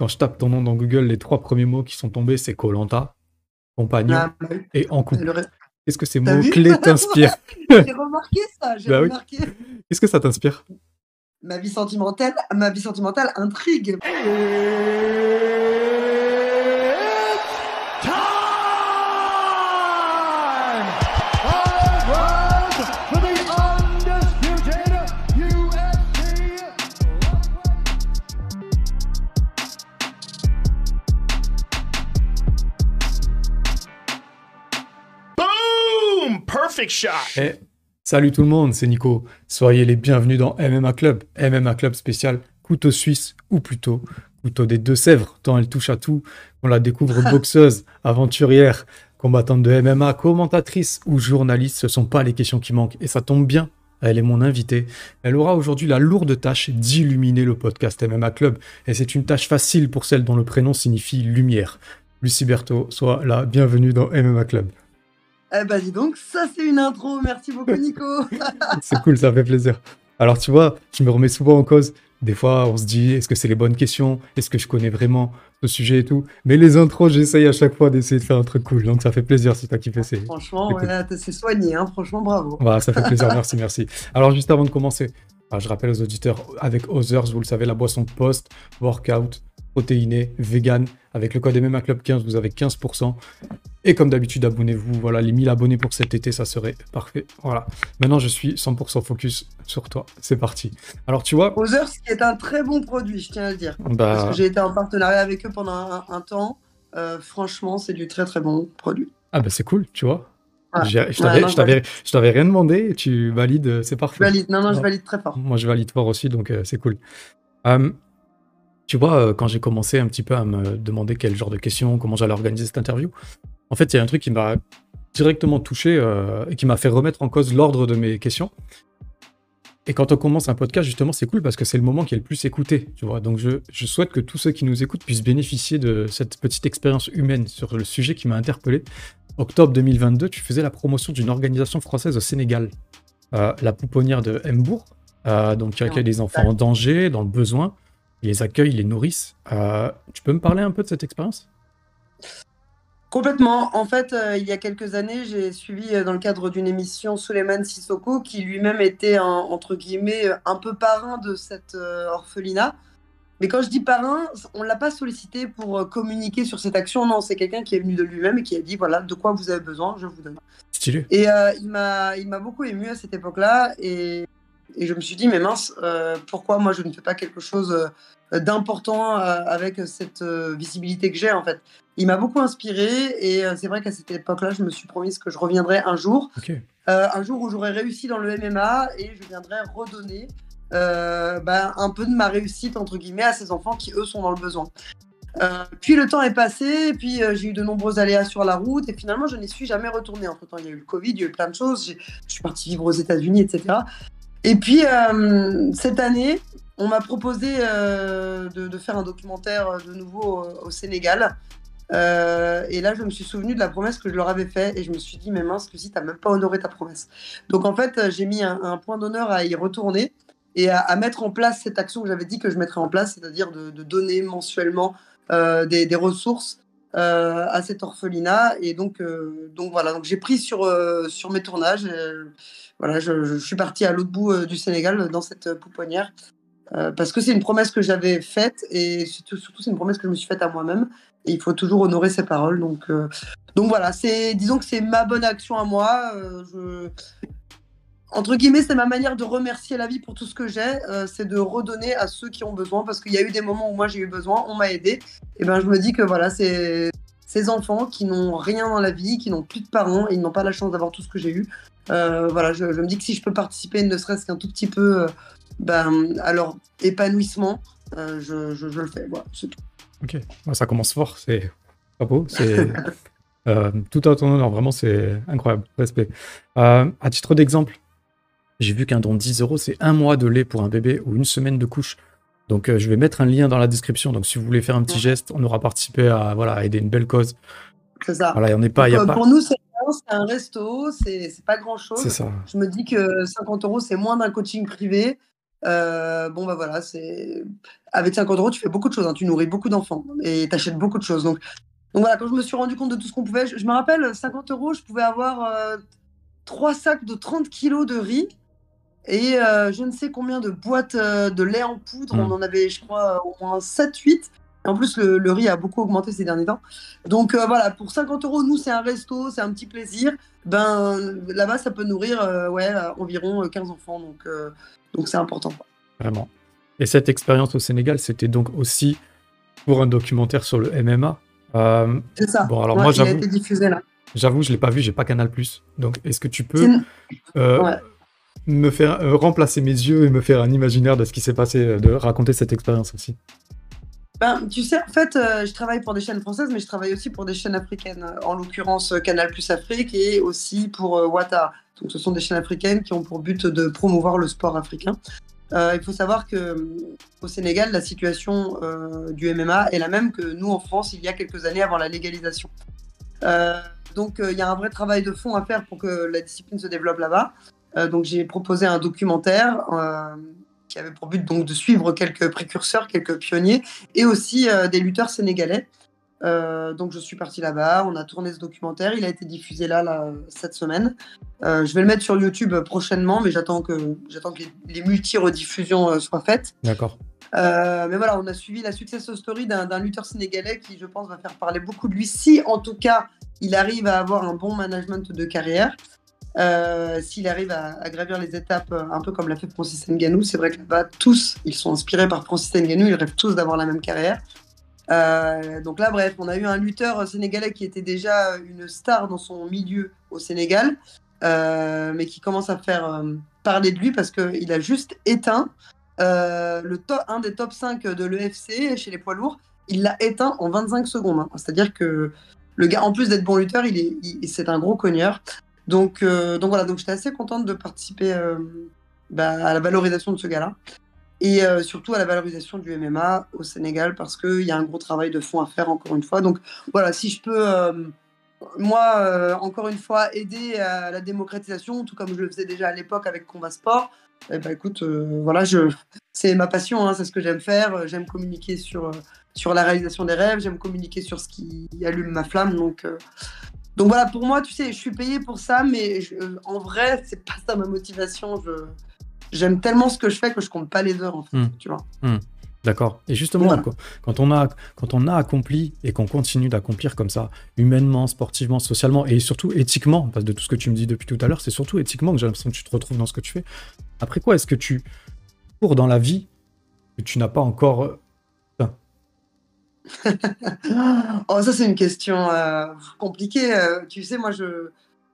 quand je tape ton nom dans Google, les trois premiers mots qui sont tombés, c'est Colanta, compagnon Ah, bah oui. et en couple. Reste- Qu'est-ce que ces mots-clés t'inspirent J'ai remarqué ça, j'ai Bah oui. remarqué. Qu'est-ce que ça t'inspire? Ma vie sentimentale, ma vie sentimentale intrigue. Perfect shot. Eh, salut tout le monde, c'est Nico. Soyez les bienvenus dans MMA Club. MMA Club spécial couteau suisse, ou plutôt couteau des Deux-Sèvres, tant elle touche à tout. On la découvre boxeuse, aventurière, combattante de MMA, commentatrice ou journaliste. Ce sont pas les questions qui manquent. Et ça tombe bien. Elle est mon invitée. Elle aura aujourd'hui la lourde tâche d'illuminer le podcast MMA Club. Et c'est une tâche facile pour celle dont le prénom signifie lumière. Lucie Berthaud, sois la bienvenue dans MMA Club. Eh bah dis donc, ça c'est une intro. Merci beaucoup Nico. C'est cool, ça fait plaisir. Alors tu vois, je me remets souvent en cause. Des fois, on se dit, est-ce que c'est les bonnes questions? Est-ce que je connais vraiment ce sujet et tout? Mais les intros, j'essaye à chaque fois d'essayer de faire un truc cool. Donc ça fait plaisir si t'as kiffé. C'est... franchement, Écoute. ouais, là, t'as- c'est soigné, hein. franchement bravo. Voilà, ça fait plaisir, merci, merci. Alors juste avant de commencer, je rappelle aux auditeurs, avec Others, vous le savez, la boisson post, workout, protéinée, vegan, avec le code MMA Club 15, vous avez 15%. Et comme d'habitude, abonnez-vous. Voilà, les 1000 abonnés pour cet été, ça serait parfait. Voilà. Maintenant, je suis 100% focus sur toi. C'est parti. Alors, tu vois, Others, qui est un très bon produit, je tiens à le dire. Parce bah, que j'ai été en partenariat avec eux pendant un, un temps. Euh, franchement, c'est du très très bon produit. ah bah, c'est cool, tu vois. Ah. Je t'avais je je rien demandé et tu valides, euh, c'est Je parfait. valide. Non, non, je valide très fort. Moi, je valide fort aussi, donc euh, c'est cool. Tu vois, quand j'ai commencé un petit peu à me demander quel genre de questions, comment j'allais organiser cette interview, en fait, il y a un truc qui m'a directement touché euh, et qui m'a fait remettre en cause l'ordre de mes questions. Et quand on commence un podcast, justement, c'est cool parce que c'est le moment qui est le plus écouté, tu vois. Donc, je, je souhaite que tous ceux qui nous écoutent puissent bénéficier de cette petite expérience humaine sur le sujet qui m'a interpellé. Octobre 2022, tu faisais la promotion d'une organisation française au Sénégal, euh, la pouponnière de Mbourg, euh, donc qui accueille des enfants en danger, dans le besoin, ils les accueillent, ils les nourrissent. Tu peux me parler un peu de cette expérience? Complètement. En fait, euh, il y a quelques années, j'ai suivi euh, dans le cadre d'une émission Suleiman Sissoko, qui lui-même était un- entre guillemets euh, un peu parrain de cette euh, orphelinat. Mais quand je dis parrain, on l'a pas sollicité pour communiquer sur cette action. Non, c'est quelqu'un qui est venu de lui-même et qui a dit voilà de quoi vous avez besoin, je vous donne. Stylé. Et il m'a, il m'a beaucoup ému à cette époque-là. Et, et je me suis dit, mais mince, euh, pourquoi moi je ne fais pas quelque chose euh, d'important euh, avec cette visibilité que j'ai en fait? Il m'a beaucoup inspiré. Et c'est vrai qu'à cette époque-là, je me suis promise que je reviendrai un jour. Euh, un jour où j'aurai réussi dans le MMA et je viendrai redonner euh, bah, un peu de ma réussite, entre guillemets, à ces enfants qui, eux, sont dans le besoin. Euh, puis le temps est passé, et puis euh, j'ai eu de nombreux aléas sur la route, et finalement je n'y suis jamais retournée. Entre temps, il y a eu le Covid, il y a eu plein de choses, je suis partie vivre aux États-Unis, etc. Et puis euh, cette année, on m'a proposé euh, de, faire un documentaire euh, de nouveau au, Sénégal. Et là, je me suis souvenu de la promesse que je leur avais faite, et je me suis dit, mais mince, Lucie, t'as même pas honoré ta promesse. Donc en fait, j'ai mis un, point d'honneur à y retourner et à, mettre en place cette action que j'avais dit que je mettrais en place, c'est-à-dire de, donner mensuellement des, ressources à cet orphelinat. Et donc, donc voilà, donc j'ai pris sur, sur mes tournages. Euh, voilà, je, je suis partie à l'autre bout euh, du Sénégal dans cette euh, pouponnière. euh, parce que c'est une promesse que j'avais faite et surtout, c'est une promesse que je me suis faite à moi-même. Il faut toujours honorer ses paroles. Donc, euh, donc voilà, c'est disons que c'est ma bonne action à moi. euh, entre guillemets, c'est ma manière de remercier la vie pour tout ce que j'ai, euh, c'est de redonner à ceux qui ont besoin, parce qu'il y a eu des moments où moi j'ai eu besoin, on m'a aidé, et ben je me dis que voilà, c'est ces enfants qui n'ont rien dans la vie, qui n'ont plus de parents, et ils n'ont pas la chance d'avoir tout ce que j'ai eu. Euh, voilà, je, je me dis que si je peux participer, ne serait-ce qu'un tout petit peu, euh, ben, à leur épanouissement, euh, je, je- je le fais. Voilà, c'est tout. Ok. Ça commence fort, c'est pas beau. C'est tout à ton honneur, vraiment, c'est incroyable. Respect. À titre d'exemple, j'ai vu qu'un don de 10 euros, c'est un mois de lait pour un bébé ou une semaine de couche. Donc, euh, je vais mettre un lien dans la description. Donc, si vous voulez faire un petit Ouais. geste, on aura participé à, voilà, à aider une belle cause. C'est ça. Voilà, il n'y en est pas. il Y a Donc, euh, pas... Pour nous, c'est un resto, c'est pas grand-chose. C'est ça. Je me dis que 50 euros, c'est moins d'un coaching privé. Euh, bon, bah voilà, c'est. Avec 50 euros, tu fais beaucoup de choses. hein. Tu nourris beaucoup d'enfants et tu achètes beaucoup de choses. Donc, donc voilà, quand je me suis rendu compte de tout ce qu'on pouvait, je, je me rappelle, 50 euros, je pouvais avoir euh, trois sacs de 30 kilos de riz et euh, je ne sais combien de boîtes euh, de lait en poudre. Mm. On en avait, je crois, au moins 7-8. En plus, le, le riz a beaucoup augmenté ces derniers temps. Donc euh, voilà, pour 50 euros, nous, c'est un resto, c'est un petit plaisir. Ben là-bas, ça peut nourrir euh, ouais, euh, environ euh, 15 enfants. Donc euh, donc c'est important. quoi. Vraiment. Et cette expérience au Sénégal, c'était donc aussi pour un documentaire sur le MMA. Euh, C'est ça. Bon, alors Ouais, moi, j'avoue-. J'avoue, je l'ai pas vu, j'ai pas Canal+. Donc, est-ce que tu peux euh, Ouais. Me faire euh, remplacer mes yeux et me faire un imaginaire de ce qui s'est passé, euh, de raconter cette expérience aussi Ben, tu sais, en fait, euh, je travaille pour des chaînes françaises, mais je travaille aussi pour des chaînes africaines. En l'occurrence, Canal Plus Afrique et aussi pour euh, Wata. Donc, ce sont des chaînes africaines qui ont pour but de promouvoir le sport africain. Il faut savoir que euh, au Sénégal, la situation du MMA est la même que nous en France il y a quelques années avant la légalisation. Donc, il y a un vrai travail de fond à faire pour que la discipline se développe là-bas. Euh, donc, j'ai proposé un documentaire euh, qui avait pour but donc de suivre quelques précurseurs, quelques pionniers et aussi euh, des lutteurs sénégalais. Euh, donc je suis partie là-bas, on a tourné ce documentaire, il a été diffusé là, là, cette semaine. Euh, je vais le mettre sur YouTube prochainement, mais j'attends que, j'attends que les, les multi-rediffusions soient faites. D'accord. Euh, mais voilà, on a suivi la success story d'un d'un lutteur sénégalais qui, je pense, va faire parler beaucoup de lui, si en tout cas il arrive à avoir un bon management de carrière. Euh, S'il arrive à, gravir les étapes, euh, un peu comme l'a fait Francis Ngannou, c'est vrai que là-bas, tous, ils sont inspirés par Francis Ngannou, ils rêvent tous d'avoir la même carrière. Euh, donc là, bref, on a eu un lutteur sénégalais qui était déjà une star dans son milieu au Sénégal, mais qui commence à faire parler de lui parce qu'il a juste éteint le top, un des top 5 de l'EFC chez les poids lourds. Il l'a éteint en 25 secondes. hein. C'est-à-dire que le gars, en plus d'être bon lutteur, il est, c'est un gros cogneur. Donc, euh, donc voilà, donc j'étais assez contente de participer euh, bah, à la valorisation de ce gars-là et euh, surtout à la valorisation du MMA au Sénégal parce qu'il y a un gros travail de fond à faire encore une fois. Donc voilà, si je peux, moi, encore une fois, aider à la démocratisation, tout comme je le faisais déjà à l'époque avec Combat Sport, eh ben, écoute, voilà, c'est ma passion, hein, c'est ce que j'aime faire. J'aime communiquer sur, sur la réalisation des rêves, j'aime communiquer sur ce qui allume ma flamme. Donc, donc voilà, pour moi, tu sais, je suis payée pour ça, mais je- en vrai, c'est pas ça ma motivation. Je, j'aime tellement ce que je fais que je compte pas les heures, en fait, Hmm. tu vois. D'accord. Et justement, Voilà. quand- quand on a, quand on a accompli et qu'on continue d'accomplir comme ça, humainement, sportivement, socialement et surtout éthiquement, parce que de tout ce que tu me dis depuis tout à l'heure, c'est surtout éthiquement que j'ai l'impression que tu te retrouves dans ce que tu fais. Après quoi, est-ce que tu cours dans la vie que tu n'as pas encore. Oh, ça, c'est une question euh, compliquée. euh, tu sais, moi, je,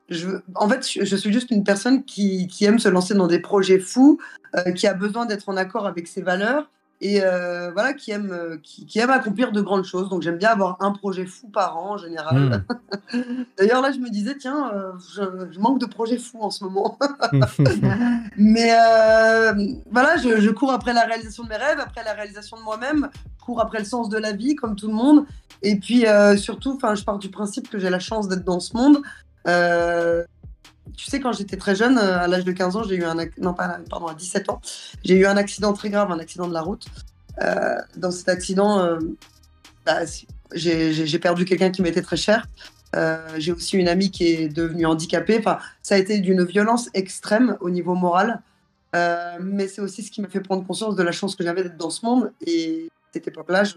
je, en fait, je suis juste une personne qui, qui aime se lancer dans des projets fous, euh, qui a besoin d'être en accord avec ses valeurs et euh, voilà, qui aime, euh, qui, qui aime accomplir de grandes choses. Donc, j'aime bien avoir un projet fou par an en général. hmm. D'ailleurs, là, je me disais, tiens, euh, je, je manque de projets fous en ce moment. Mais euh, voilà, je, je cours après la réalisation de mes rêves, après la réalisation de moi-même, cours après le sens de la vie, comme tout le monde. Et puis surtout, enfin, je pars du principe que j'ai la chance d'être dans ce monde. Tu sais, quand j'étais très jeune, euh, à l'âge de 15 ans, j'ai eu un non pas pardon à 17 ans, j'ai eu un accident très grave, un accident de la route. Euh, dans cet accident, euh, bah, j'ai perdu quelqu'un qui m'était très cher. J'ai aussi une amie qui est devenue handicapée. Enfin, ça a été d'une violence extrême au niveau moral. Mais c'est aussi ce qui m'a fait prendre conscience de la chance que j'avais d'être dans ce monde. Et à cette époque-là, je,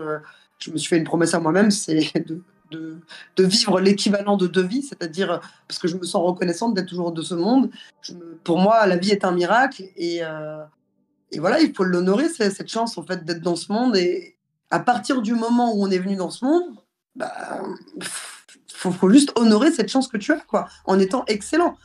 je me suis fait une promesse à moi-même, c'est de, de, vivre l'équivalent de deux vies, c'est-à-dire parce que je me sens reconnaissante d'être toujours de ce monde. Pour moi, la vie est un miracle et, euh, voilà, il faut l'honorer, cette chance en fait d'être dans ce monde. Et à partir du moment où on est venu dans ce monde, bah, faut, faut juste honorer cette chance que tu as, quoi, en étant excellent.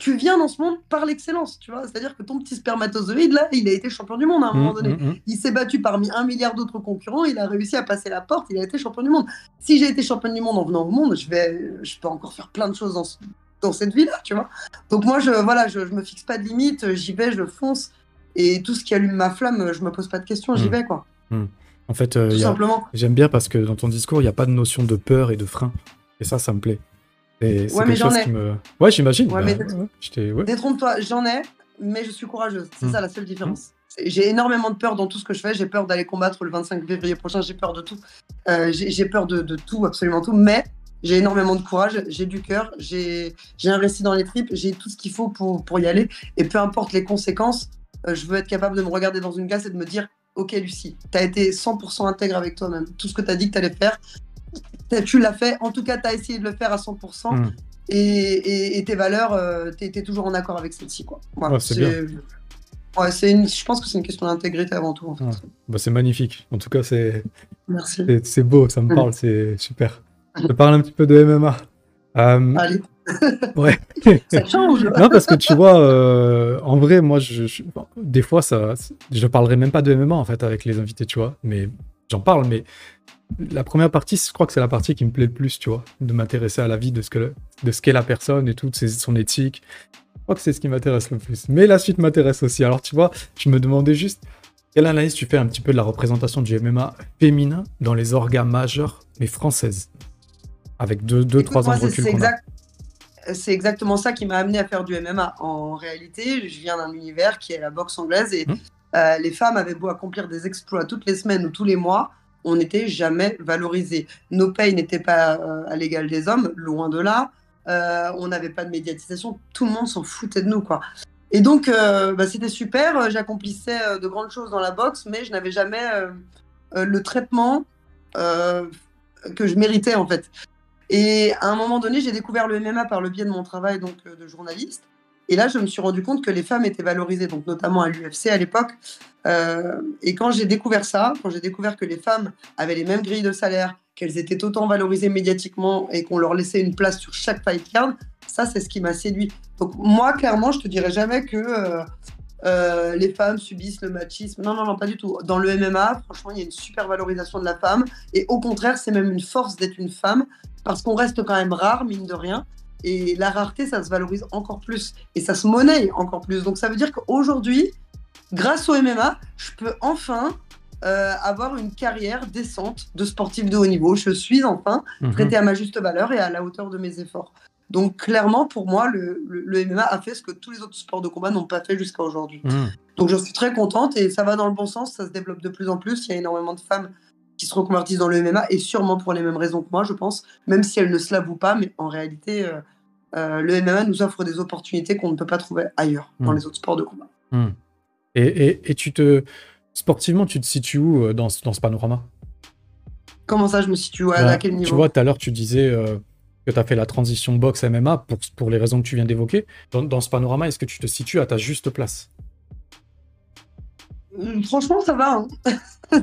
Tu viens dans ce monde par l'excellence, tu vois. C'est-à-dire que ton petit spermatozoïde, là, il a été champion du monde à un moment Hmm, donné. hmm, hmm. Il s'est battu parmi un milliard d'autres concurrents, il a réussi à passer la porte, il a été champion du monde. Si j'ai été champion du monde en venant au monde, je, vais, je peux encore faire plein de choses dans, ce- dans cette vie-là, tu vois. Donc moi, je, voilà, je, je me fixe pas de limite, j'y vais, je fonce. Et tout ce qui allume ma flamme, je me pose pas de questions, j'y vais, quoi. En fait, euh, a- j'aime bien parce que dans ton discours, il n'y a pas de notion de peur et de frein. Et ça, ça me plaît. Et c'est Ouais, mais quelque j'en chose ai. qui me. Ouais, j'imagine. Ouais, bah. Détrompe-toi, j'en ai, mais je suis courageuse. C'est Mm. ça la seule différence. c'est- j'ai énormément de peur dans tout ce que je fais. J'ai peur d'aller combattre le 25 février prochain. J'ai peur de tout. Euh, j'ai peur de, de tout, absolument tout. Mais j'ai énormément de courage. J'ai du cœur. J'ai récit dans les tripes. J'ai tout ce qu'il faut pour, pour y aller. Et peu importe les conséquences, euh, je veux être capable de me regarder dans une glace et de me dire Ok, Lucie, tu as été 100% intègre avec toi-même. Tout ce que tu as dit que tu allais faire, tu l'as fait. En tout cas, tu as essayé de le faire à 100%. Mm. Et, et- et tes valeurs, tu es, toujours en accord avec celle-ci. quoi. Voilà, Ouais, c'est bien. Ouais, c'est une, je pense que c'est une question d'intégrité avant tout. En fait. Ouais. Bah, c'est magnifique. En tout cas, c'est Merci. c'est- c'est beau, ça me Mm. parle, c'est super. Je parle un petit peu de MMA. Euh, Allez, ouais. ça change. non, parce que tu vois, euh, en vrai, moi, je, je- bon, des fois, ça, je parlerai même pas de MMA en fait avec les invités, tu vois. Mais j'en parle, mais la première partie, je crois que c'est la partie qui me plaît le plus, tu vois, de m'intéresser à la vie, de ce que, de ce qu'est la personne et tout, son éthique. Je crois que c'est ce qui m'intéresse le plus. Mais la suite m'intéresse aussi. Alors, tu vois, je me demandais juste quelle analyse tu fais un petit peu de la représentation du MMA féminin dans les orgas majeurs, mais françaises, avec deux, deux Écoute, trois ans de recul c'est exact- exactement ça qui m'a amené à faire du MMA. En réalité, je viens d'un univers qui est la boxe anglaise et Mhm. euh, les femmes avaient beau accomplir des exploits toutes les semaines ou tous les mois, on n'était jamais valorisés. Nos payes n'étaient pas euh, à l'égal des hommes, loin de là. Euh, on n'avait pas de médiatisation, tout le monde s'en foutait de nous, quoi. Et donc, euh, bah, c'était super. J'accomplissais de grandes choses dans la boxe, mais je n'avais jamais le traitement que je méritais, en fait. Et à un moment donné, j'ai découvert le MMA par le biais de mon travail donc, de journaliste. Et là, je me suis rendu compte que les femmes étaient valorisées, donc notamment à l'UFC à l'époque. Euh, et quand j'ai découvert ça, quand j'ai découvert que les femmes avaient les mêmes grilles de salaire, qu'elles étaient autant valorisées médiatiquement et qu'on leur laissait une place sur chaque fight card, ça, c'est ce qui m'a séduit. Donc moi, clairement, je te dirais jamais que euh, euh, les femmes subissent le machisme. Non, non, non, pas du tout. Dans le MMA, franchement, il y a une super valorisation de la femme. Et au contraire, c'est même une force d'être une femme parce qu'on reste quand même rare, mine de rien. Et la rareté, ça se valorise encore plus. Et ça se monnaie encore plus. Donc ça veut dire qu'aujourd'hui, grâce au MMA, je peux enfin euh, avoir une carrière décente de sportif de haut niveau. Je suis enfin Mhm. traité à ma juste valeur et à la hauteur de mes efforts. Donc clairement, pour moi, le, le- le MMA a fait ce que tous les autres sports de combat n'ont pas fait jusqu'à aujourd'hui. Mhm. Donc je suis très contente et ça va dans le bon sens, ça se développe de plus en plus. Il y a énormément de femmes qui se reconvertissent dans le MMA et sûrement pour les mêmes raisons que moi, je pense, même si elles ne se l'avouent pas, mais en réalité, euh, euh, le MMA nous offre des opportunités qu'on ne peut pas trouver ailleurs, dans Mm. les autres sports de combat. Et, et, et tu te. Sportivement, tu te situes où euh, dans, ce- dans ce panorama? Comment ça, je me situe à, Bah, à quel niveau? Tu vois, tout à l'heure, tu disais euh, que tu as fait la transition boxe-MMA pour, pour les raisons que tu viens d'évoquer. Dans, dans ce panorama, est-ce que tu te situes à ta juste place? Euh, Franchement, ça va. hein.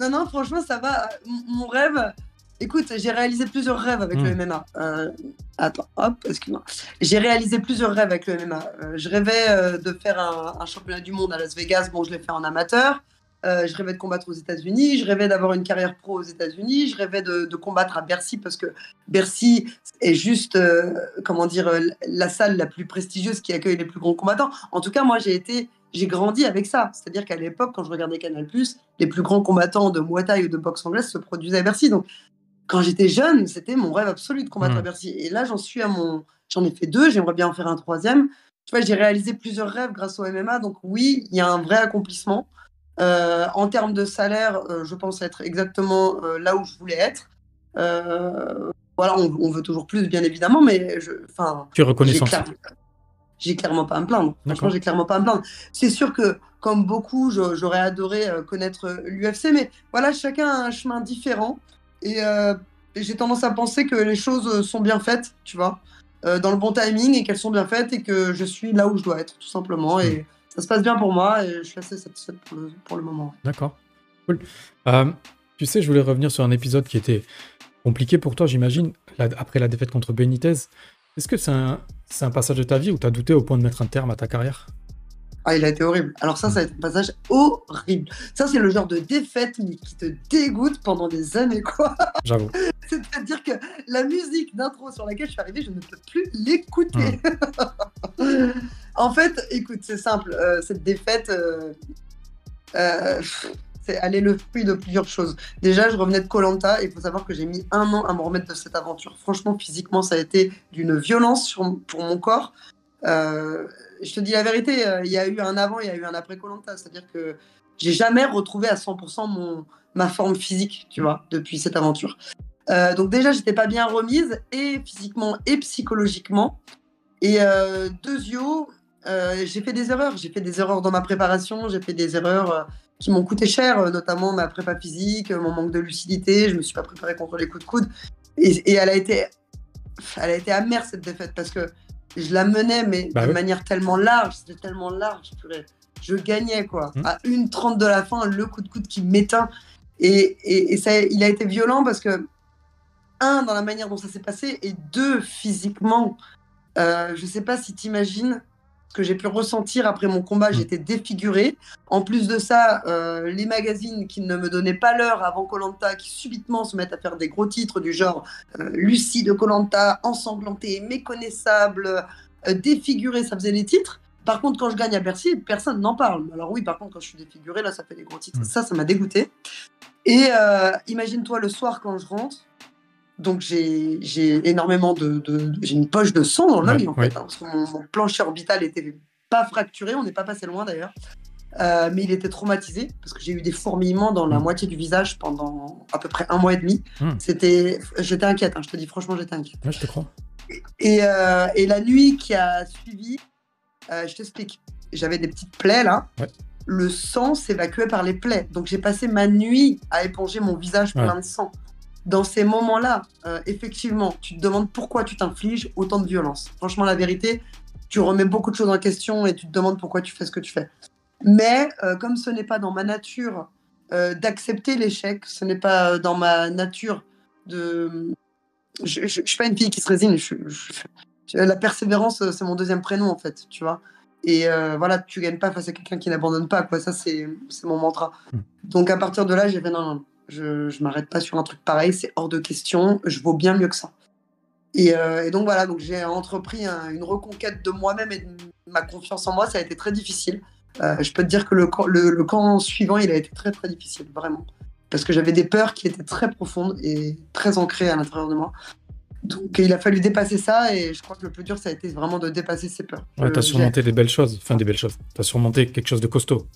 non, non, franchement, ça va. M- Mon rêve. Écoute, j'ai réalisé plusieurs rêves avec le MMA. Euh, attends, hop, excuse-moi. J'ai réalisé plusieurs rêves avec le MMA. Euh, je rêvais euh, de faire un, un championnat du monde à Las Vegas. Bon, je l'ai fait en amateur. Je rêvais de combattre aux États-Unis. Je rêvais d'avoir une carrière pro aux États-Unis. Je rêvais de, de combattre à Bercy parce que Bercy est juste, comment dire, la salle la plus prestigieuse qui accueille les plus grands combattants. En tout cas, moi, j'ai été j'ai grandi avec ça. C'est-à-dire qu'à l'époque, quand je regardais Canal+, les plus grands combattants de Muay Thai ou de boxe anglaise se produisaient à Bercy. Donc, quand j'étais jeune, c'était mon rêve absolu de combattre Mm. à Bercy. Et là, j'en suis à mon... J'en ai fait deux, j'aimerais bien en faire un troisième. Tu vois, j'ai réalisé plusieurs rêves grâce au MMA. Donc oui, il y a un vrai accomplissement. Euh, en termes de salaire, euh, je pense être exactement euh, là où je voulais être. Voilà, on, on veut toujours plus, bien évidemment, mais je, enfin, Tu es j'ai clairement pas à me plaindre. D'accord. Franchement, j'ai clairement pas à me plaindre. C'est sûr que, comme beaucoup, j'aurais adoré connaître l'UFC, mais voilà, chacun a un chemin différent. Et euh, j'ai tendance à penser que les choses sont bien faites, tu vois, euh, dans le bon timing et qu'elles sont bien faites et que je suis là où je dois être, tout simplement. Et ça se passe bien pour moi et je suis assez satisfaite pour le, moment. D'accord. Cool. Euh, tu sais, je voulais revenir sur un épisode qui était compliqué pour toi, j'imagine, après la défaite contre Benitez. Est-ce que c'est un, c'est un passage de ta vie où tu as douté au point de mettre un terme à ta carrière? Ah, il a été horrible. Alors ça, ça a été un passage horrible. Ça, c'est le genre de défaite mais qui te dégoûte pendant des années, quoi. J'avoue. C'est-à-dire que la musique d'intro sur laquelle je suis arrivée, je ne peux plus l'écouter. en fait, écoute, c'est simple. euh, cette défaite, euh, euh, c'est, elle est le fruit de plusieurs choses. Déjà, je revenais de Colanta et il faut savoir que j'ai mis un an à me remettre de cette aventure. Franchement, physiquement, ça a été d'une violence sur- pour mon corps. Euh, je te dis la vérité, euh, il y a eu un avant, il y a eu un après Colanta. C'est-à-dire que j'ai jamais retrouvé à 100% mon, ma forme physique, tu vois, depuis cette aventure. Euh, donc déjà, j'étais pas bien remise, et physiquement et psychologiquement. Et euh, euh, j'ai fait des erreurs. J'ai fait des erreurs dans ma préparation, j'ai fait des erreurs qui m'ont coûté cher, notamment ma prépa physique, mon manque de lucidité. Je me suis pas préparé contre les coups de coude. Et, et elle a été, elle a été amère cette défaite parce que je la menais, mais Bah de oui. manière tellement large, c'était tellement large. Je gagnais quoi. Mhm. À 1,30 de la fin, le coup de coude qui m'éteint. Et, et, et ça, il a été violent parce que, un, dans la manière dont ça s'est passé, et deux, physiquement, euh, je sais pas si tu imagines ce que j'ai pu ressentir après mon combat. Mm. J'étais défigurée. En plus de ça, euh, les magazines qui ne me donnaient pas l'heure avant Colanta, qui subitement se mettent à faire des gros titres du genre euh, Lucie de Colanta, ensanglantée, méconnaissable, euh, défigurée, ça faisait les titres. Par contre, quand je gagne à Bercy, personne n'en parle. Alors oui, par contre, quand je suis défigurée, là, ça fait des gros titres. Mm. Ça, ça m'a dégoûté. Et imagine-toi le soir quand je rentre. Donc j'ai énormément de, de- j'ai une poche de sang dans l'œil Ouais, en ouais. fait, hein, parce que mon, mon plancher orbital était pas fracturé, on n'est pas passé loin d'ailleurs, Euh, mais il était traumatisé parce que j'ai eu des fourmillements dans la Mm. moitié du visage pendant à peu près un mois et demi. Mm. C'était, j'étais inquiète, hein, je te dis franchement, j'étais inquiète. Ouais, je te crois. Et, euh, et la nuit qui a suivi, euh, je t'explique, j'avais des petites plaies là. Le sang s'évacuait par les plaies. Donc j'ai passé ma nuit à éponger mon visage plein de sang. Dans ces moments-là, euh, effectivement, tu te demandes pourquoi tu t'infliges autant de violence. Franchement, la vérité, tu remets beaucoup de choses en question et tu te demandes pourquoi tu fais ce que tu fais. Mais euh, comme ce n'est pas dans ma nature euh, d'accepter l'échec, ce n'est pas dans ma nature de... Je ne suis pas une fille qui se résigne. je- je- je- la persévérance, c'est mon deuxième prénom, en fait, tu vois. Et euh, voilà, tu gagnes pas face à quelqu'un qui n'abandonne pas, quoi. Ça, c'est mon mantra. Mm. Donc, à partir de là, j'ai fait non, non, non, je, je m'arrête pas sur un truc pareil, c'est hors de question, je vaux bien mieux que ça. Et, euh, et donc, voilà, donc j'ai entrepris un- une reconquête de moi-même et de ma confiance en moi. Ça a été très difficile. Euh, je peux te dire que le, camp- le, le camp suivant, il a été très, très difficile, vraiment. Parce que j'avais des peurs qui étaient très profondes et très ancrées à l'intérieur de moi. Donc, il a fallu dépasser ça et je crois que le plus dur, ça a été vraiment de dépasser ces peurs. Ouais, Euh, t'as j'ai- surmonté des belles choses. Enfin, des belles choses. T'as surmonté quelque chose de costaud.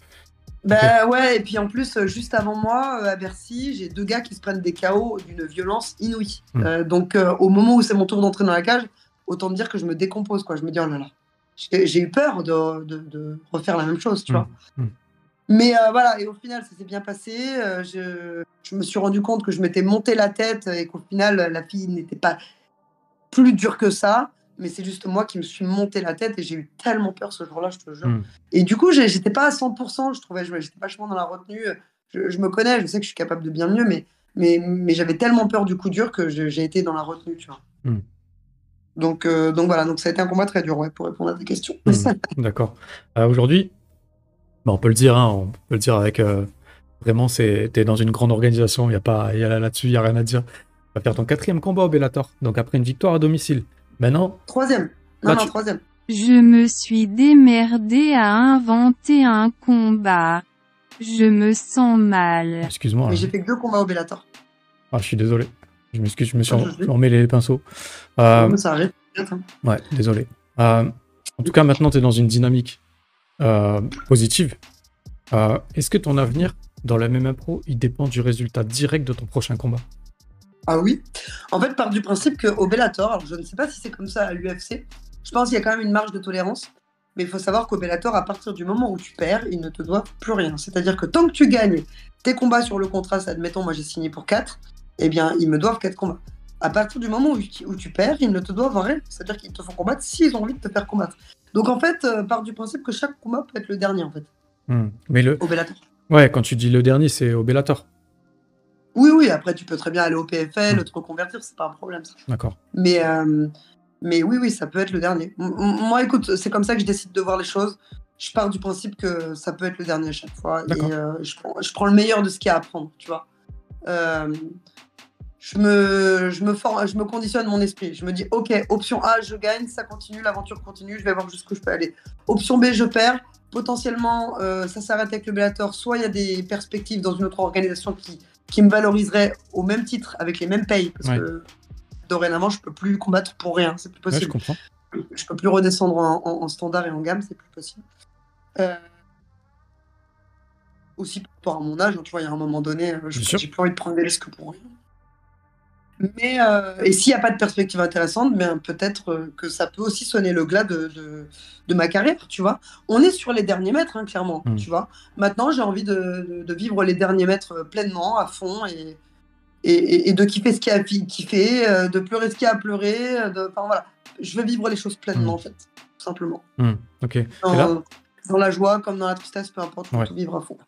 Bah ouais, et puis en plus, euh, juste avant moi, euh, à Bercy, j'ai deux gars qui se prennent des KO d'une violence inouïe. Mm. Euh, donc euh, au moment où c'est mon tour d'entrer dans la cage, autant me dire que je me décompose, quoi. Je me dis, oh là là. J'ai eu peur de, de- de refaire la même chose, tu Mm. vois. Mm. Mais euh, voilà, et au final, ça s'est bien passé. Je, je me suis rendu compte que je m'étais monté la tête et qu'au final, la fille n'était pas plus dure que ça. Mais c'est juste moi qui me suis monté la tête et j'ai eu tellement peur ce jour-là, je te jure. Mm. Et du coup, j'étais pas à 100%, je trouvais, je- j'étais vachement dans la retenue. Je, je me connais, je sais que je suis capable de bien mieux, mais, mais, mais j'avais tellement peur du coup dur que j'ai été dans la retenue, tu vois. Mm. Donc, euh, donc voilà, donc ça a été un combat très dur, ouais, pour répondre à tes questions. Hmm, D'accord. Euh, Aujourd'hui, bah, on peut le dire, hein, on peut le dire avec euh, vraiment, c'est t'es dans une grande organisation. Il y a pas, y a là-dessus, il y a rien à dire. Tu vas faire ton quatrième combat au Bellator. Donc après une victoire à domicile. Maintenant, troisième. Non, Là, non, tu- troisième. Je me suis démerdé à inventer un combat. Je me sens mal. excuse-moi. Mais hein. j'ai fait que deux combats au Bellator. Ah, je suis désolé. Je m'excuse, je me suis Pas en- les pinceaux. Euh, Ça arrive. hein. Ouais, désolé. Euh, en tout cas, maintenant, tu es dans une dynamique euh, positive. Euh, Est-ce que ton avenir dans la même impro, il dépend du résultat direct de ton prochain combat? Ah oui. En fait, part du principe qu'au Bellator, alors je ne sais pas si c'est comme ça à l'UFC, je pense qu'il y a quand même une marge de tolérance. Mais il faut savoir qu'au Bellator, à partir du moment où tu perds, ils ne te doivent plus rien. C'est-à-dire que tant que tu gagnes tes combats sur le contrat, admettons, moi j'ai signé pour 4, eh bien, ils me doivent 4 combats. À partir du moment où, tu- où tu perds, ils ne te doivent rien. C'est-à-dire qu'ils te font combattre s'ils ont envie de te faire combattre. Donc en fait, euh, part du principe que chaque combat peut être le dernier, en fait, Hmm. Mais le. au Bellator. Ouais, quand tu dis le dernier, c'est au Bellator. Oui, oui, après tu peux très bien aller au PFL, te reconvertir, c'est pas un problème. D'accord. Mais, euh, mais oui, oui, ça peut être le dernier. M- moi, écoute, c'est comme ça que je décide de voir les choses. Je pars du principe que ça peut être le dernier à chaque fois. Et euh, je, prends, je prends le meilleur de ce qu'il y a à prendre, tu vois. Euh, je, me, je, me for- je me conditionne mon esprit. Je me dis, OK, option A, je gagne, ça continue, l'aventure continue, je vais voir jusqu'où je peux aller. Option B, je perds. Potentiellement, euh, ça s'arrête avec le Bellator. Soit il y a des perspectives dans une autre organisation qui, qui me valoriserait au même titre, avec les mêmes payes. Parce Ouais. que dorénavant, je peux plus combattre pour rien. C'est plus Ouais, je possible. comprends. je peux plus redescendre en, en- en standard et en gamme, c'est plus possible. Euh, aussi par rapport à mon âge, tu vois, il y a un moment donné, euh, j'ai plus envie de prendre des risques pour rien. Mais euh, et s'il n'y a pas de perspective intéressante, ben, peut-être euh, que ça peut aussi sonner le glas de, de, de ma carrière, tu vois. On est sur les derniers mètres, hein, clairement, Mm. tu vois. Maintenant, j'ai envie de, de- vivre les derniers mètres euh, pleinement, à fond, et, et, de kiffer ce qu'il y a euh, de pleurer ce qu'il y a De, enfin, voilà. Je veux vivre les choses pleinement, Mm. en fait, tout simplement. Hmm, ok. Dans, là, dans la joie comme dans la tristesse, peu importe, Ouais. tout vivre à fond.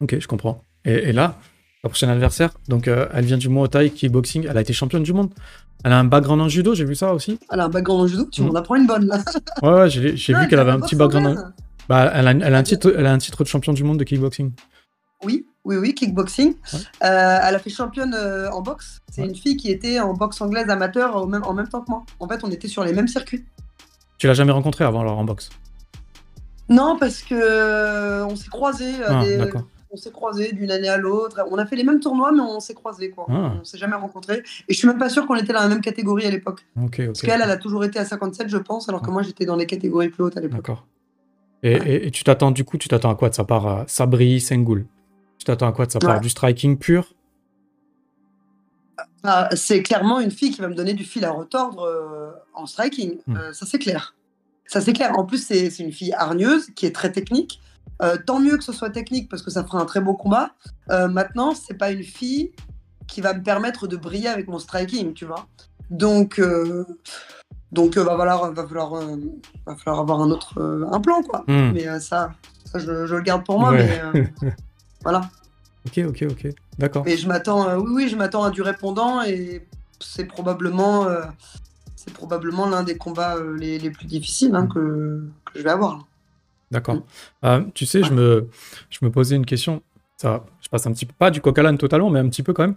ok, je comprends. Et, et là, la prochaine adversaire, donc euh, elle vient du Muay Thai kickboxing, elle a été championne du monde. Elle a un background en judo, j'ai vu ça aussi. Elle a un background en judo, tu Mm. m'en apprends une bonne là. Ouais, ouais, j'ai Ah, vu qu'elle avait un petit background. en-. Bah, elle a, elle a un titre, elle a un titre de champion du monde de kickboxing. Oui, oui, oui, kickboxing. Ouais. Euh, elle a fait championne euh, en boxe. C'est Ouais. une fille qui était en boxe anglaise amateur au même, en même temps que moi. En fait, on était sur les mêmes circuits. Tu l'as jamais rencontrée avant alors en boxe? Non, parce que on s'est croisés. Ah, des- d'accord. On s'est croisés d'une année à l'autre. On a fait les mêmes tournois, mais on s'est croisés quoi. Ah. On s'est jamais rencontrés. Et je suis même pas sûr qu'on était dans la même catégorie à l'époque. Ok, ok. Parce qu'elle, elle a toujours été à 57, je pense, alors que Ouais. moi, j'étais dans les catégories plus hautes à l'époque. D'accord. Et, et- et tu t'attends du coup, tu t'attends à quoi? De sa part à Sabri Sengoul Tu t'attends à quoi? De sa part Ouais. Du striking pur? Ah, c'est clairement une fille qui va me donner du fil à retordre euh, en striking. Mm. Euh, ça, c'est clair. Ça, c'est clair. En plus, c'est une fille hargneuse qui est très technique. Euh, tant mieux que ce soit technique parce que ça fera un très beau combat. Euh, maintenant, c'est pas une fille qui va me permettre de briller avec mon striking, tu vois. Donc, euh, donc euh, va, falloir, va, falloir, euh, va falloir avoir un autre un plan, quoi. Hmm. Mais ça, ça je, je le garde pour moi. Ouais. Mais voilà. Ok, ok, ok. D'accord. Mais je m'attends, oui, oui, je m'attends à du répondant et c'est probablement, c'est probablement l'un des combats les, les plus difficiles hein, que, que je vais avoir. D'accord. Mm. Euh, tu sais, je me, je me posais une question. Ça, je passe un petit peu, pas du coq à l'âne totalement, mais un petit peu quand même.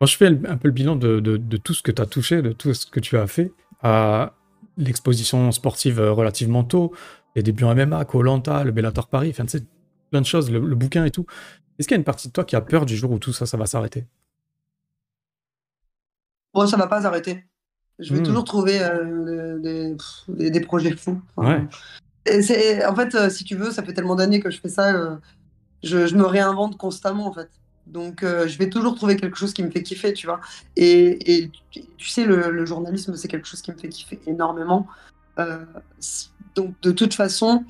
Quand je fais un peu le bilan de, de- de tout ce que tu as touché, de tout ce que tu as fait, à l'exposition sportive euh, relativement tôt, les débuts en MMA, Colanta, le Bellator Paris, enfin, tu sais, plein de choses, le, le bouquin et tout. Est-ce qu'il y a une partie de toi qui a peur du jour où tout ça, ça va s'arrêter? Bon, ça va pas s'arrêter. Je vais Mm. toujours trouver euh, des, pff, des, des projets fous. Enfin, Ouais. En fait, euh, si tu veux, ça fait tellement d'années que je fais ça, euh, je, me réinvente constamment, en fait. Donc, euh, je vais toujours trouver quelque chose qui me fait kiffer, tu vois. Et, tu- sais, le, le journalisme, c'est quelque chose qui me fait kiffer énormément. Donc, de toute façon,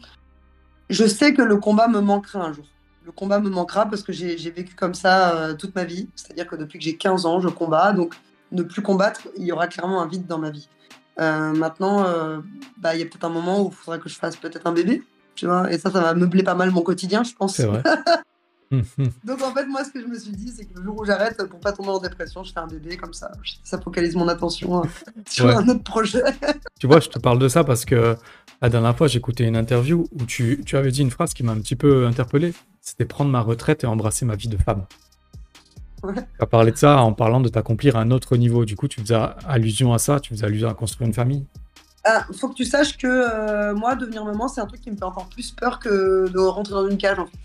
je sais que le combat me manquera un jour. Le combat me manquera parce que j'ai vécu comme ça toute ma vie. C'est-à-dire que depuis que j'ai 15 ans, je combats. Donc, ne plus combattre, il y aura clairement un vide dans ma vie. Euh, maintenant, euh, bah, il y a peut-être un moment où il faudra que je fasse peut-être un bébé, tu vois, et ça, ça va meubler pas mal mon quotidien, je pense. C'est vrai. Donc en fait, moi, ce que je me suis dit, c'est que le jour où j'arrête, pour pas tomber en dépression, je fais un bébé comme ça. Ça focalise mon attention euh, sur Ouais. un autre projet. Tu vois, je te parle de ça parce que la dernière fois, j'écoutais une interview où tu, tu avais dit une phrase qui m'a un petit peu interpellé. C'était prendre ma retraite et embrasser ma vie de femme. Tu as parlé de ça en parlant de t'accomplir à un autre niveau. Du coup, tu faisais allusion à ça, tu faisais allusion à construire une famille. Ah, faut que tu saches que euh, moi, devenir maman, c'est un truc qui me fait encore plus peur que de rentrer dans une cage. En fait.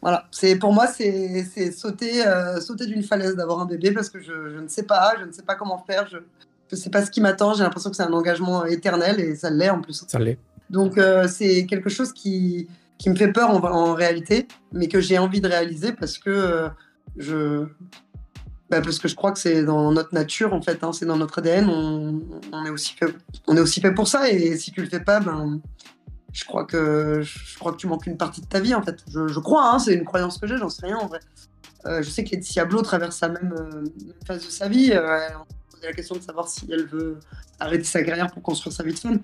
Voilà, c'est pour moi, c'est sauter, euh, sauter d'une falaise d'avoir un bébé parce que je, je ne sais pas, je ne sais pas comment faire, je ne sais pas ce qui m'attend. J'ai l'impression que c'est un engagement éternel et ça l'est en plus. Ça l'est. Donc euh, c'est quelque chose qui, qui me fait peur en, en réalité, mais que j'ai envie de réaliser parce que je bah, parce que je crois que c'est dans notre nature en fait, hein, c'est dans notre ADN. On, est aussi fait, on est aussi fait pour ça et si tu le fais pas, ben je crois que je crois que tu manques une partie de ta vie en fait. Je, je crois, hein, c'est une croyance que j'ai, j'en sais rien en vrai. Euh, je sais que Laetitia Blo traverse même, euh, même phase de sa vie. Euh, posé la question de savoir si elle veut arrêter sa carrière pour construire sa vie de femme.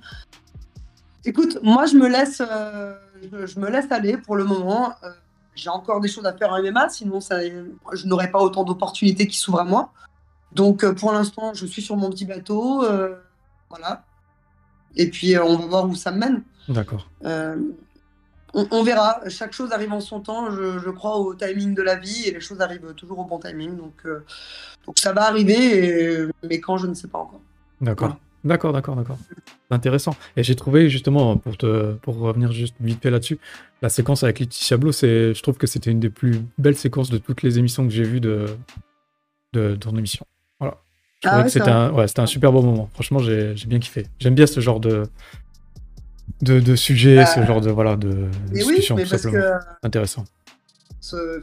Écoute, moi je me laisse, euh, je me laisse aller pour le moment. J'ai encore des choses à faire en MMA, sinon ça, je n'aurais pas autant d'opportunités qui s'ouvrent à moi. Donc euh, pour l'instant, je suis sur mon petit bateau, euh, voilà. Et puis euh, on va voir où ça me mène. D'accord. Euh, on, on verra. Chaque chose arrive en son temps. Je, je crois au timing de la vie et les choses arrivent toujours au bon timing. Donc, euh, donc ça va arriver, et- mais quand je ne sais pas encore. D'accord. Voilà. D'accord, d'accord, d'accord. C'est intéressant. Et j'ai trouvé justement, pour, te, pour revenir juste vite fait là-dessus, la séquence avec Laetitia Blo, c'est, je trouve que c'était une des plus belles séquences de toutes les émissions que j'ai vues de, de, ton émission. Voilà. Je Ah ouais, que c'était un, ouais, c'était un super beau moment. Franchement, j'ai bien kiffé. J'aime bien ce genre de, de, de sujet, Bah, ce genre de, voilà, de Mais oui, discussion, mais tout parce simplement. que Intéressant.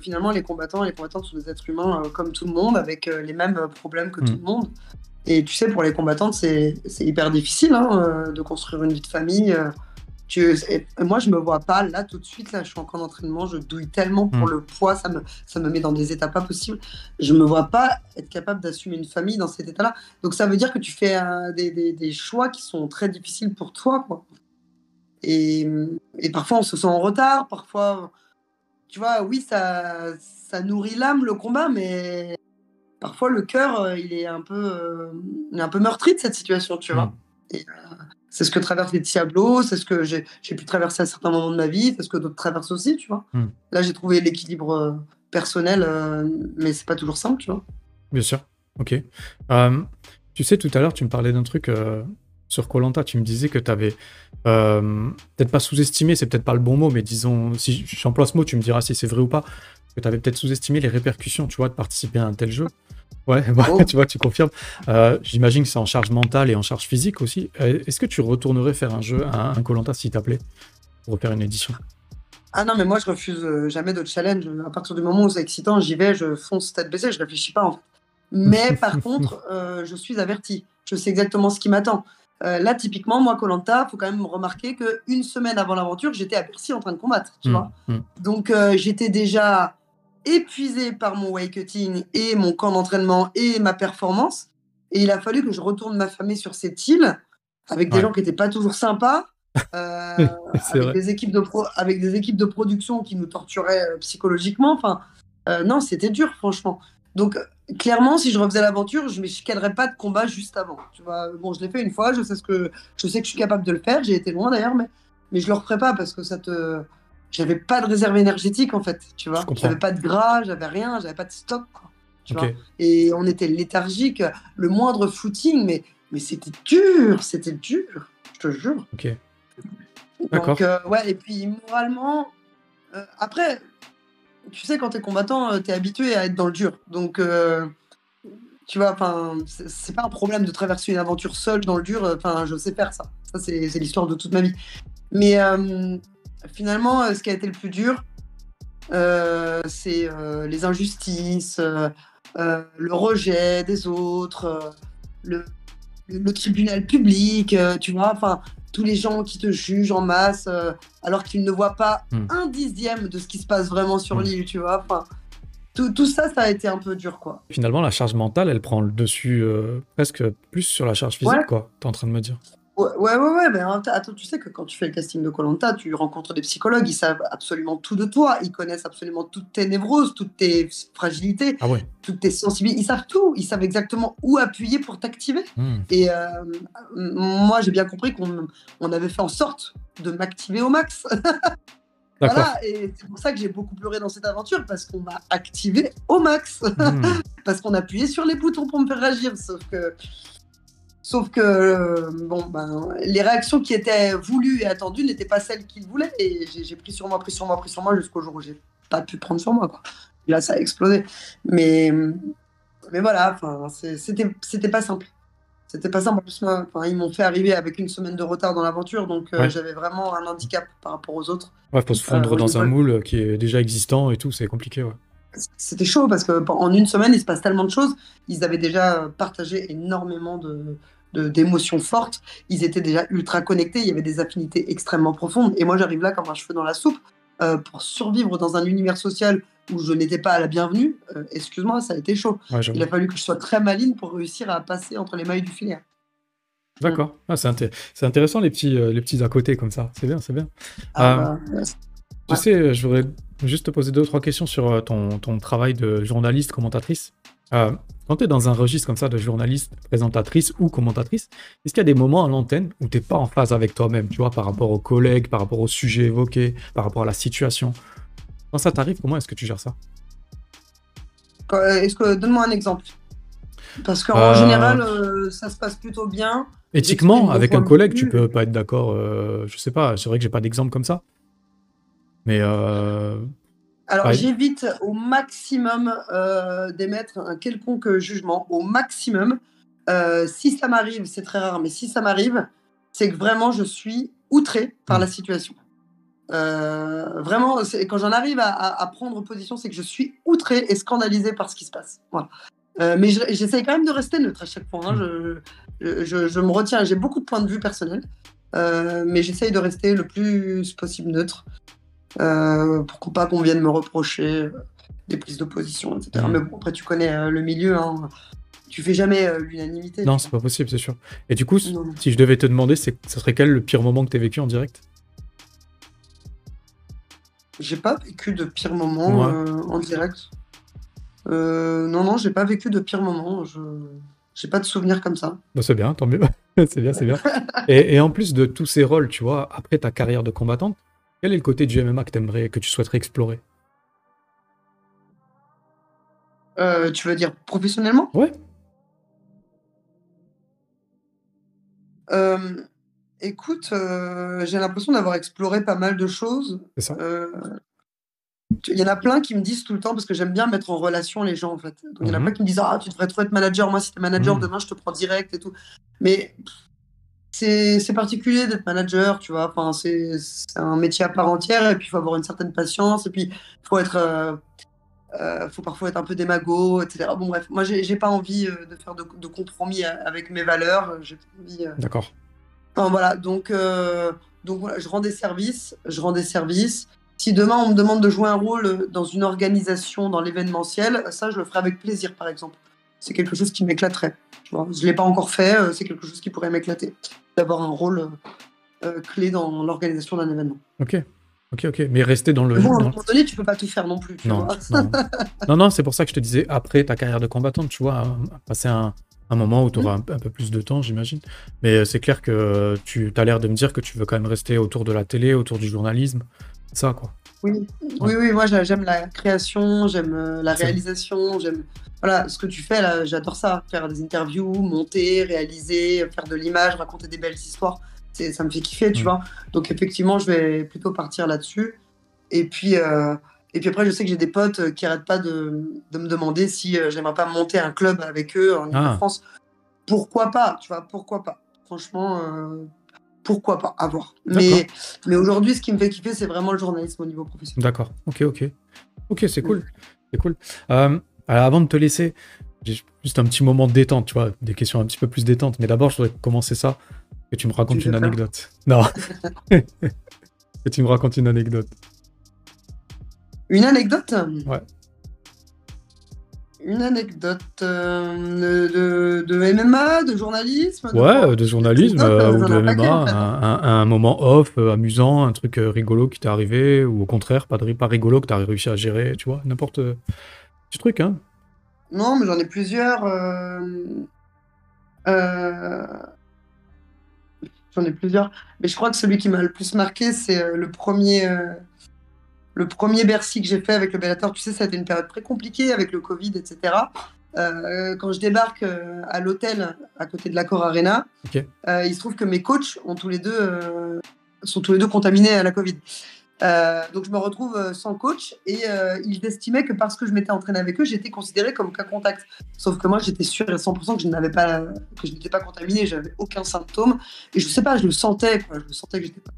finalement, les combattants, les combattantes sont des êtres humains euh, comme tout le monde, avec euh, les mêmes euh, problèmes que tout Mm. le monde. Et tu sais, pour les combattantes, c'est hyper difficile hein, euh, de construire une vie de famille. euh. Tu, moi, je me vois pas là tout de suite. Là, je suis en camp d'entraînement, je douille tellement pour Mm. le poids, ça me, ça me met dans des états pas possibles. Je me vois pas être capable d'assumer une famille dans cet état-là. Donc, ça veut dire que tu fais euh, des, des- des choix qui sont très difficiles pour toi, quoi. Et, et parfois, on se sent en retard. Parfois, tu vois, oui, ça, ça nourrit l'âme, le combat, mais parfois, le cœur, euh, il est un peu, euh, il est un peu meurtri de cette situation, tu vois. Mm. Et, euh, c'est ce que traversent les Diablos, c'est ce que j'ai j'ai pu traverser à certains moments de ma vie, c'est ce que d'autres traversent aussi, tu vois. Mm. Là, j'ai trouvé l'équilibre euh, personnel, euh, mais c'est pas toujours simple, tu vois. Bien sûr. Ok. Euh, tu sais, tout à l'heure, tu me parlais d'un truc sur Colanta. Tu me disais que tu avais peut-être pas sous-estimé, c'est peut-être pas le bon mot, mais disons, si j'emploie ce mot, tu me diras si c'est vrai ou pas, que tu avais peut-être sous-estimé les répercussions, tu vois, de participer à un tel jeu. Ouais, Oh. tu vois, tu confirmes. Euh, J'imagine que c'est en charge mentale et en charge physique aussi. Euh, Est-ce que tu retournerais faire un jeu, un, un Colanta, s'il t'appelait, pour refaire une édition? Ah non, mais moi, je refuse euh, jamais de challenge. À partir du moment où c'est excitant, j'y vais, je fonce tête baissée, je réfléchis pas, en fait. Mais par contre, euh, je suis averti. Je sais exactement ce qui m'attend. Euh, là, typiquement, moi, Colanta, faut quand même remarquer que une semaine avant l'aventure, j'étais à Bercy en train de combattre, tu Hmm, vois. hmm. Donc, euh, j'étais déjà épuisé par mon weight cutting et mon camp d'entraînement et ma performance. Et il a fallu que je retourne m'affamer sur cette île avec des Ouais. gens qui n'étaient pas toujours sympas. euh, avec vrai. des équipes de pro, avec des équipes de production qui nous torturaient euh, psychologiquement. Enfin, euh, non, c'était dur, franchement. Donc, clairement, si je refaisais l'aventure, je ne me pas de combat juste avant. Tu vois, bon, je l'ai fait une fois, je sais ce que je sais que je suis capable de le faire. J'ai été loin d'ailleurs, mais mais je le referai pas parce que ça te, j'avais pas de réserve énergétique en fait. Tu vois, j'avais pas de gras, j'avais rien, j'avais pas de stock. Quoi, tu vois. Et on était léthargique. Le moindre footing, mais mais c'était dur, c'était dur. Je te jure. Ok. D'accord. Donc, euh, ouais, et puis moralement, euh, après, tu sais, quand t'es combattant, euh, t'es habitué à être dans le dur. Donc, euh, tu vois, enfin, c'est pas un problème de traverser une aventure seule dans le dur. Enfin, je sais faire ça. Ça, c'est l'histoire de toute ma vie. Mais finalement, euh, ce qui a été le plus dur, euh, c'est euh, les injustices, le rejet des autres, le, le tribunal public, tu vois, enfin, tous les gens qui te jugent en masse alors qu'ils ne voient pas Hmm. un dixième de ce qui se passe vraiment sur Hmm. l'île, tu vois. Enfin, tout, tout ça, ça a été un peu dur, quoi. Finalement, la charge mentale, elle prend le dessus euh, presque plus sur la charge physique, Ouais. quoi. T'es en train de me dire. Ouais, ouais, ouais, mais attends, tu sais que quand tu fais le casting de Colanta, tu rencontres des psychologues, ils savent absolument tout de toi, ils connaissent absolument toutes tes névroses, toutes tes fragilités, Ah ouais. toutes tes sensibilités, ils savent tout, ils savent exactement où appuyer pour t'activer. Hmm. Et euh, moi, j'ai bien compris qu'on on avait fait en sorte de m'activer au max. Voilà, et c'est pour ça que j'ai beaucoup pleuré dans cette aventure, parce qu'on m'a activé au max, Hmm. parce qu'on appuyait sur les boutons pour me faire réagir. Sauf que, sauf que euh, bon, ben, les réactions qui étaient voulues et attendues n'étaient pas celles qu'il voulait, et j'ai pris sur moi, pris sur moi, pris sur moi, jusqu'au jour où j'ai pas pu prendre sur moi. Quoi. Là, ça a explosé. Mais, mais voilà, c'était pas simple. C'était pas simple. En plus, ils m'ont fait arriver avec une semaine de retard dans l'aventure, donc euh, j'avais vraiment un handicap par rapport aux autres. Ouais, faut se fondre Euh, dans un moule qui est déjà existant et tout, c'est compliqué, ouais. C'était chaud parce que en une semaine, il se passe tellement de choses. Ils avaient déjà partagé énormément de- d'émotions fortes. Ils étaient déjà ultra connectés. Il y avait des affinités extrêmement profondes. Et moi, j'arrive là comme un cheveu dans la soupe euh, pour survivre dans un univers social où je n'étais pas à la bienvenue. Euh, Excuse-moi, ça a été chaud. Ouais. Il a fallu que je sois très maline pour réussir à passer entre les mailles du filet. D'accord. Ah, c'est inté- c'est intéressant les petits, euh, les petits à côté comme ça. C'est bien, c'est bien. Ah, bah, Tu sais, je voudrais juste te poser deux ou trois questions sur ton, ton travail de journaliste, commentatrice. Euh, quand tu es dans un registre comme ça de journaliste, présentatrice ou commentatrice, est-ce qu'il y a des moments à l'antenne où tu n'es pas en phase avec toi-même, tu vois, par rapport aux collègues, par rapport au sujet évoqué, par rapport à la situation? Quand ça t'arrive, comment est-ce que tu gères ça? Quand- Est-ce que donne-moi un exemple Parce qu'en Euh, général, euh, ça se passe plutôt bien. Éthiquement, avec un collègue, tu peux pas être d'accord. euh, je sais pas, c'est vrai que j'ai pas d'exemple comme ça. Mais euh, Alors, Ouais. j'évite au maximum euh, d'émettre un quelconque jugement, au maximum. Euh, si ça m'arrive, c'est très rare, mais si ça m'arrive, c'est que vraiment je suis outré par Mm. la situation. Euh, vraiment, quand j'en arrive à, à- à prendre position, c'est que je suis outré et scandalisé par ce qui se passe. Voilà. Euh, mais je- j'essaye quand même de rester neutre à chaque fois. hein. Je, je- je- me retiens. J'ai beaucoup de points de vue personnels, mais j'essaye de rester le plus possible neutre euh, pour pas qu'on vienne me reprocher euh, des prises de position, etc. Mhm. Mais bon, après, tu connais euh, le milieu. Hein. Tu fais jamais euh, l'unanimité. Non, c'est pas possible, c'est sûr. Et du coup, Non, si je devais te demander, ce serait quel le pire moment que tu vécu en direct? J'ai pas vécu de pire moment Ouais. en direct. Non, non, j'ai pas vécu de pire moment. Je j'ai pas de souvenir comme ça. Bah, c'est bien, tant mieux. c'est bien, c'est bien. Et, et en plus de tous ces rôles, tu vois, après ta carrière de combattante, quel est le côté du MMA que, t'aimerais, que tu souhaiterais explorer? Euh, tu veux dire professionnellement? Ouais. Euh, écoute, euh, j'ai l'impression d'avoir exploré pas mal de choses. C'est ça tu- Il y en a plein qui me disent tout le temps, parce que j'aime bien mettre en relation les gens, en fait. Donc, il y en a Mhm. plein qui me disent Ah, tu devrais trop être manager. Moi, si t'es manager, Mhm. demain, je te prends direct et tout. Mais pff, c'est particulier d'être manager, tu vois. Enfin, c'est un métier à part entière, et puis il faut avoir une certaine patience, et puis il faut être. euh, euh, faut parfois être un peu démago, etc. Bon, bref, moi, j'ai pas envie euh, de faire de, de compromis avec mes valeurs. J'ai envie. D'accord. Enfin, voilà, donc, donc voilà, je rends des services, je rends des services. Si demain on me demande de jouer un rôle dans une organisation, dans l'événementiel, ça je le ferai avec plaisir par exemple. C'est quelque chose qui m'éclaterait. Je ne l'ai pas encore fait, euh, c'est quelque chose qui pourrait m'éclater. D'avoir un rôle euh, euh, clé dans l'organisation d'un événement. Ok. Ok, ok. Mais rester dans le. Mais bon, à un moment donné, tu peux pas tout faire non plus. Tu Non, vois. non. non, non, c'est pour ça que je te disais, après ta carrière de combattante, tu vois, passer un, un moment où tu auras un, un peu plus de temps, j'imagine. Mais c'est clair que tu as l'air de me dire que tu veux quand même rester autour de la télé, autour du journalisme. C'est ça, quoi. Oui, oui, oui, moi j'a- j'aime la création, j'aime euh, la réalisation, j'aime voilà ce que tu fais là, j'adore ça, faire des interviews, monter, réaliser, faire de l'image, raconter des belles histoires, c'est ça me fait kiffer, tu Mm. vois. Donc effectivement, je vais plutôt partir là-dessus. Et puis euh, et puis après, je sais que j'ai des potes euh, qui arrêtent pas de, de me demander si j'aimerais pas monter un club avec eux en Ah. France. Pourquoi pas, tu vois, pourquoi pas. Franchement, euh, pourquoi pas, à voir. Mais mais aujourd'hui, ce qui me fait kiffer, c'est vraiment le journalisme au niveau professionnel. D'accord. Ok, ok. Ok, c'est cool. C'est cool. Euh, alors, avant de te laisser, j'ai juste un petit moment de détente, tu vois, des questions un petit peu plus détentes. Mais d'abord, je voudrais commencer ça, que tu me racontes Tu une anecdote. Non. que tu me racontes une anecdote. Une anecdote? Ouais. Une anecdote euh, de, de, MMA, de journalisme de Ouais, euh, de journalisme Anecdote, euh, ou de paquet, MMA, en fait. un, un- un moment off, euh, amusant, un truc euh, rigolo qui t'est arrivé, ou au contraire, pas, de, pas rigolo que t'as réussi à gérer, tu vois, n'importe euh, petit truc, hein. Non, mais j'en ai plusieurs. euh, euh, J'en ai plusieurs. Mais je crois que celui qui m'a le plus marqué, c'est euh, le premier. Le premier Bercy que j'ai fait avec le Bellator, tu sais, ça a été une période très compliquée avec le Covid, etc. Euh, quand je débarque euh, à l'hôtel à côté de l'Accor Arena, euh, il se trouve que mes coachs ont tous les deux, sont tous les deux contaminés à la Covid. Donc je me retrouve sans coach et ils estimaient que parce que je m'étais entraîné avec eux, j'étais considéré comme cas contact. Sauf que moi, j'étais sûr à 100% que je n'avais pas, que je n'étais pas contaminée, j'avais aucun symptôme et je sais pas, je le sentais, quoi, je le sentais que j'étais pas.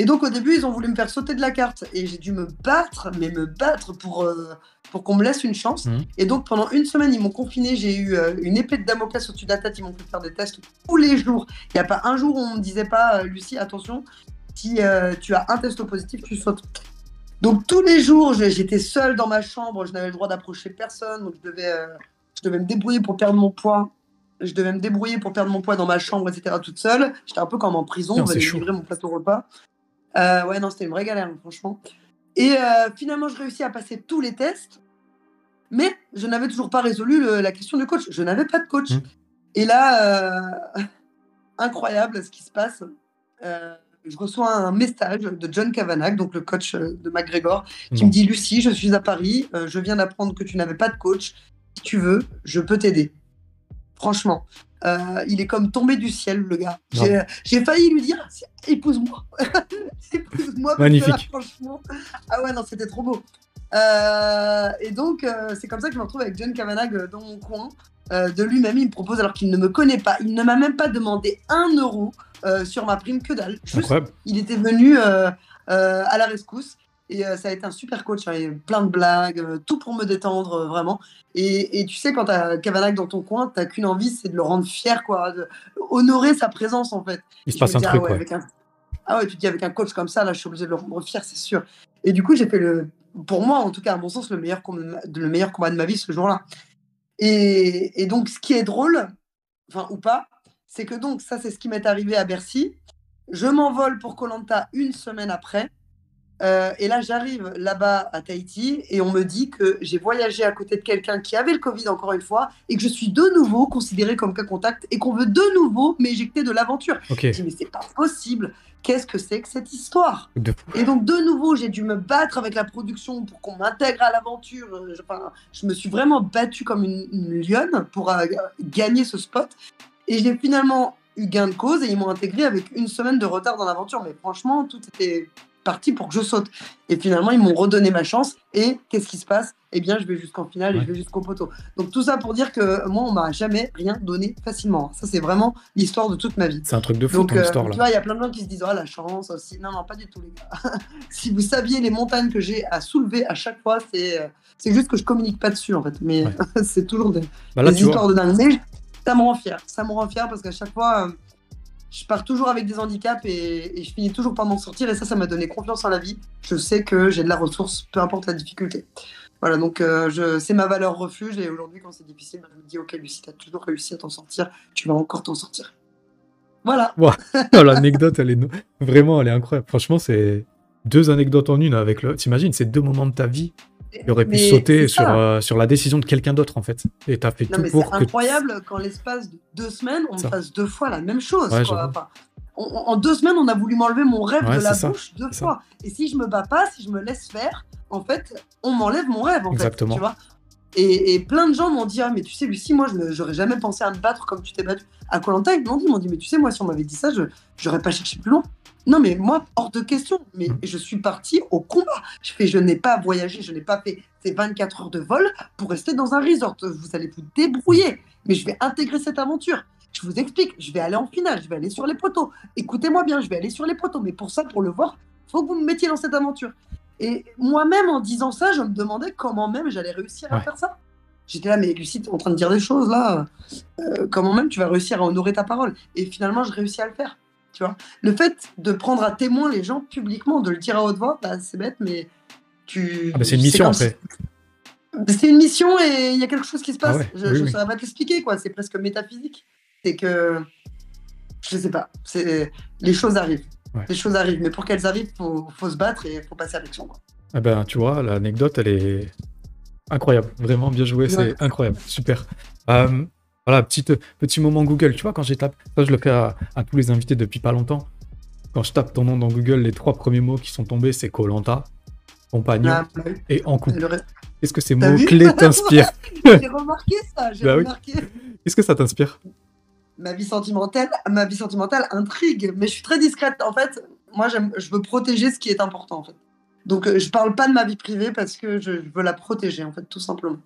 Et donc au début, ils ont voulu me faire sauter de la carte et j'ai dû me battre, mais me battre pour euh, pour qu'on me laisse une chance. Mhm. Et donc pendant une semaine, ils m'ont confiné, j'ai eu euh, une épée de Damoclès au-dessus de la tête, ils m'ont fait faire des tests tous les jours. Il n'y a pas un jour où on me disait pas, euh, Lucie, attention, si euh, tu as un test positif, tu sautes. Donc tous les jours, j'étais seule dans ma chambre, je n'avais le droit d'approcher personne, donc je devais, je devais me débrouiller pour perdre mon poids. Je devais me débrouiller pour perdre mon poids dans ma chambre, etc. toute seule. J'étais un peu comme en prison, on chaud. livré mon plateau repas. Euh, ouais, non, c'était une vraie galère, hein, franchement. Et euh, finalement, je réussis à passer tous les tests, mais je n'avais toujours pas résolu le- la question du coach. Je n'avais pas de coach. Mhm. Et là, euh, incroyable ce qui se passe. Je reçois un message de John Kavanagh, donc le coach de McGregor, qui me dit Lucie, je suis à Paris, je viens d'apprendre que tu n'avais pas de coach. Si tu veux, je peux t'aider. Franchement, euh, il est comme tombé du ciel, le gars. J'ai failli lui dire épouse-moi. épouse-moi. parce que là, Magnifique. franchement. Ah ouais, non, c'était trop beau. Euh, et donc, euh, c'est comme ça que je me retrouve avec John Kavanagh dans mon coin. de lui-même. Il me propose alors qu'il ne me connaît pas. Il ne m'a même pas demandé un euro sur ma prime, que dalle. Juste, Incroyable. il était venu à la rescousse. Et euh, ça a été un super coach, hein, il y plein de blagues, euh, tout pour me détendre, euh, vraiment. Et, et tu sais, quand tu as Cavanaugh dans ton coin, tu qu'une envie, c'est de le rendre fier, quoi, de honorer sa présence, en fait. Il se passe un ah truc, ouais, ouais. avec un- Ah ouais, tu te dis avec un coach comme ça, là, je suis obligé de le rendre fier, c'est sûr. Et du coup, j'ai fait le, pour moi, en tout cas, à mon sens, le meilleur combat de ma, le meilleur combat de ma vie ce jour-là. Et, et donc, ce qui est drôle, enfin, ou pas, c'est que donc, ça, c'est ce qui m'est arrivé à Bercy. Je m'envole pour Colanta une semaine après. Euh, et là, j'arrive là-bas à Tahiti et on me dit que j'ai voyagé à côté de quelqu'un qui avait le Covid encore une fois et que je suis de nouveau considéré comme cas contact et qu'on veut de nouveau m'éjecter de l'aventure. Ok, Je dis, mais c'est pas possible. Qu'est-ce que c'est que cette histoire? De. Et donc, de nouveau, j'ai dû me battre avec la production pour qu'on m'intègre à l'aventure. Euh, je- Enfin, je me suis vraiment battue comme une, une lionne pour euh, gagner ce spot. Et j'ai finalement eu gain de cause et ils m'ont intégré avec une semaine de retard dans l'aventure. Mais franchement, tout était parti pour que je saute. Et finalement, ils m'ont redonné ma chance. Et qu'est-ce qui se passe? Eh bien, je vais jusqu'en finale et Ouais. je vais jusqu'au poteau. Donc, tout ça pour dire que moi, on m'a jamais rien donné facilement. Ça, c'est vraiment l'histoire de toute ma vie. C'est un truc de fou Donc, ton euh, histoire tu là. vois, il y a plein de gens qui se disent Oh, la chance aussi. Non, non, pas du tout, les gars. si vous saviez les montagnes que j'ai à soulever à chaque fois, c'est euh, c'est juste que je communique pas dessus, en fait. Mais Ouais. c'est toujours des, Bah là, des tu vois, histoires de dingue. Mais ça me rend fier. Ça me rend fier parce qu'à chaque fois, euh, je pars toujours avec des handicaps et, je finis toujours par m'en sortir. Et ça, ça m'a donné confiance en la vie. Je sais que j'ai de la ressource, peu importe la difficulté. Voilà, donc euh, c'est ma valeur refuge. Et aujourd'hui, quand c'est difficile, je me dis Ok, Lucie, t'as toujours réussi à t'en sortir. Tu vas encore t'en sortir. Voilà. Oh, l'anecdote, elle est vraiment, elle est incroyable. Franchement, c'est deux anecdotes en une avec le. T'imagines, c'est deux moments de ta vie qui auraient pu sauter c'est sur, euh, sur la décision de quelqu'un d'autre en fait. Et t'as fait Non, tout mais c'est pour que. incroyable qu'en l'espace de deux semaines, on me fasse deux fois la même chose. Ouais, quoi. j'avoue. Enfin, on- on- en deux semaines, on a voulu m'enlever mon rêve Ouais, de la c'est ça, bouche deux c'est ça. fois. Et si je me bats pas, si je me laisse faire, en fait, on m'enlève mon rêve. En Exactement. Fait, tu vois et, et plein de gens m'ont dit Ah, mais tu sais, Lucie, moi, j'aurais jamais pensé à me battre comme tu t'es battue. À Colanta, ils m'ont dit, ils m'ont dit Mais tu sais, moi, si on m'avait dit ça, je j'aurais pas cherché plus loin. Non, mais moi, hors de question. Mais Mm. je suis partie au combat. Je fais, je n'ai pas voyagé, je n'ai pas fait ces 24 heures de vol pour rester dans un resort. Vous allez vous débrouiller. Mais je vais intégrer cette aventure. Je vous explique, je vais aller en finale, je vais aller sur les poteaux. Écoutez-moi bien, je vais aller sur les poteaux. Mais pour ça, pour le voir, faut que vous me mettiez dans cette aventure. Et moi-même, en disant ça, je me demandais comment même j'allais réussir à Ouais. faire ça. J'étais là, mais Lucie, t'es en train de dire des choses là. Euh, comment même tu vas réussir à honorer ta parole Et finalement, je réussis à le faire. Tu vois Le fait de prendre à témoin les gens publiquement, de le dire à haute voix, bah, c'est bête, mais tu. Ah bah, c'est une mission après. si- C'est une mission et il y a quelque chose qui se passe. Ah ouais, Je ne oui. saurais pas t'expliquer, quoi. C'est presque métaphysique. C'est que. Je sais pas. Les choses arrivent. Ouais. Les choses arrivent. Mais pour qu'elles arrivent, faut, faut se battre et faut passer à l'action. quoi. Eh ben, tu vois, l'anecdote, elle est incroyable. Vraiment bien joué, c'est incroyable. Super. Euh, voilà, petite, petit moment Google. Tu vois, quand j'ai tapé, ça, je le fais à, à tous les invités depuis pas longtemps. Quand je tape ton nom dans Google, les trois premiers mots qui sont tombés, c'est Colanta, compagnon Ah, bah oui. et en couple. Reste- Qu'est-ce que ces mots-clés t'inspirent J'ai remarqué ça. J'ai Bah oui. remarqué. Qu'est-ce que ça t'inspire? Ma vie sentimentale, ma vie sentimentale intrigue, mais je suis très discrète. En fait, moi, je veux protéger ce qui est important, en fait. Donc, euh, je parle pas de ma vie privée parce que je veux la protéger, en fait, tout simplement.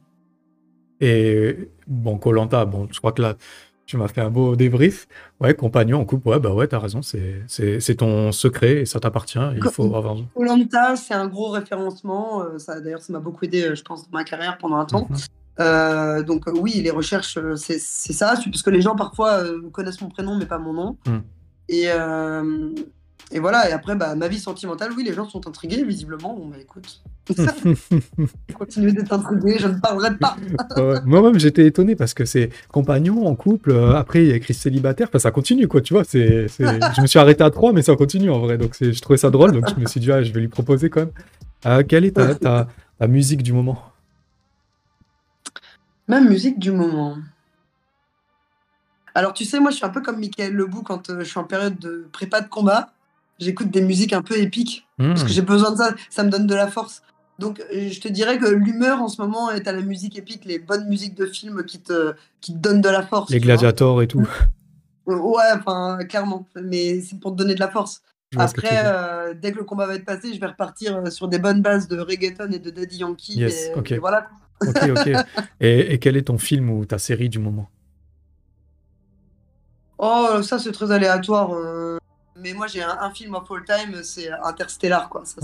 Et bon, Colanta, bon, je crois que là, tu m'as fait un beau débrief. Ouais, compagnon en couple, ouais, bah ouais, t'as raison, c'est ton secret et ça t'appartient. Il faut avoir. Colanta, c'est un gros référencement. euh, ça, d'ailleurs, ça m'a beaucoup aidé, euh, je pense, dans ma carrière pendant un temps. Mhm. Euh, donc, euh, oui, les recherches, euh, c'est ça, parce que les gens parfois connaissent mon prénom, mais pas mon nom. Mhm. Et, et voilà, et après, bah, ma vie sentimentale, oui, les gens sont intrigués, visiblement. Bon, bah écoute, continuez d'être intrigués, je ne parlerai pas. Moi-même, j'étais étonné parce que c'est compagnon en couple. euh, après, il y a écrit célibataire. Enfin, ça continue, quoi. Tu vois, c'est, je me suis arrêté à 3, mais ça continue en vrai. Donc, je trouvais ça drôle. Donc, je me suis dit, ah, je vais lui proposer quand même. Euh, quelle est ta, ta, ta musique du moment? Ma musique du moment. Alors, tu sais, moi, je suis un peu comme Michael Lebou quand euh, je suis en période de prépa de combat. J'écoute des musiques un peu épiques parce Hmm. que j'ai besoin de ça. Ça me donne de la force. Donc, euh, je te dirais que l'humeur en ce moment est à la musique épique, les bonnes musiques de films qui te, qui te donnent de la force. Les gladiators et tout. Ouais, enfin, clairement. Mais c'est pour te donner de la force. Après, euh, dès que le combat va être passé, je vais repartir euh, sur des bonnes bases de reggaeton et de Daddy Yankee. Yes, et, ok. et voilà. Ok, ok. Et, et quel est ton film ou ta série du moment? Oh, ça c'est très aléatoire. euh, Mais moi j'ai un, un film of all time, c'est Interstellar quoi. Ça,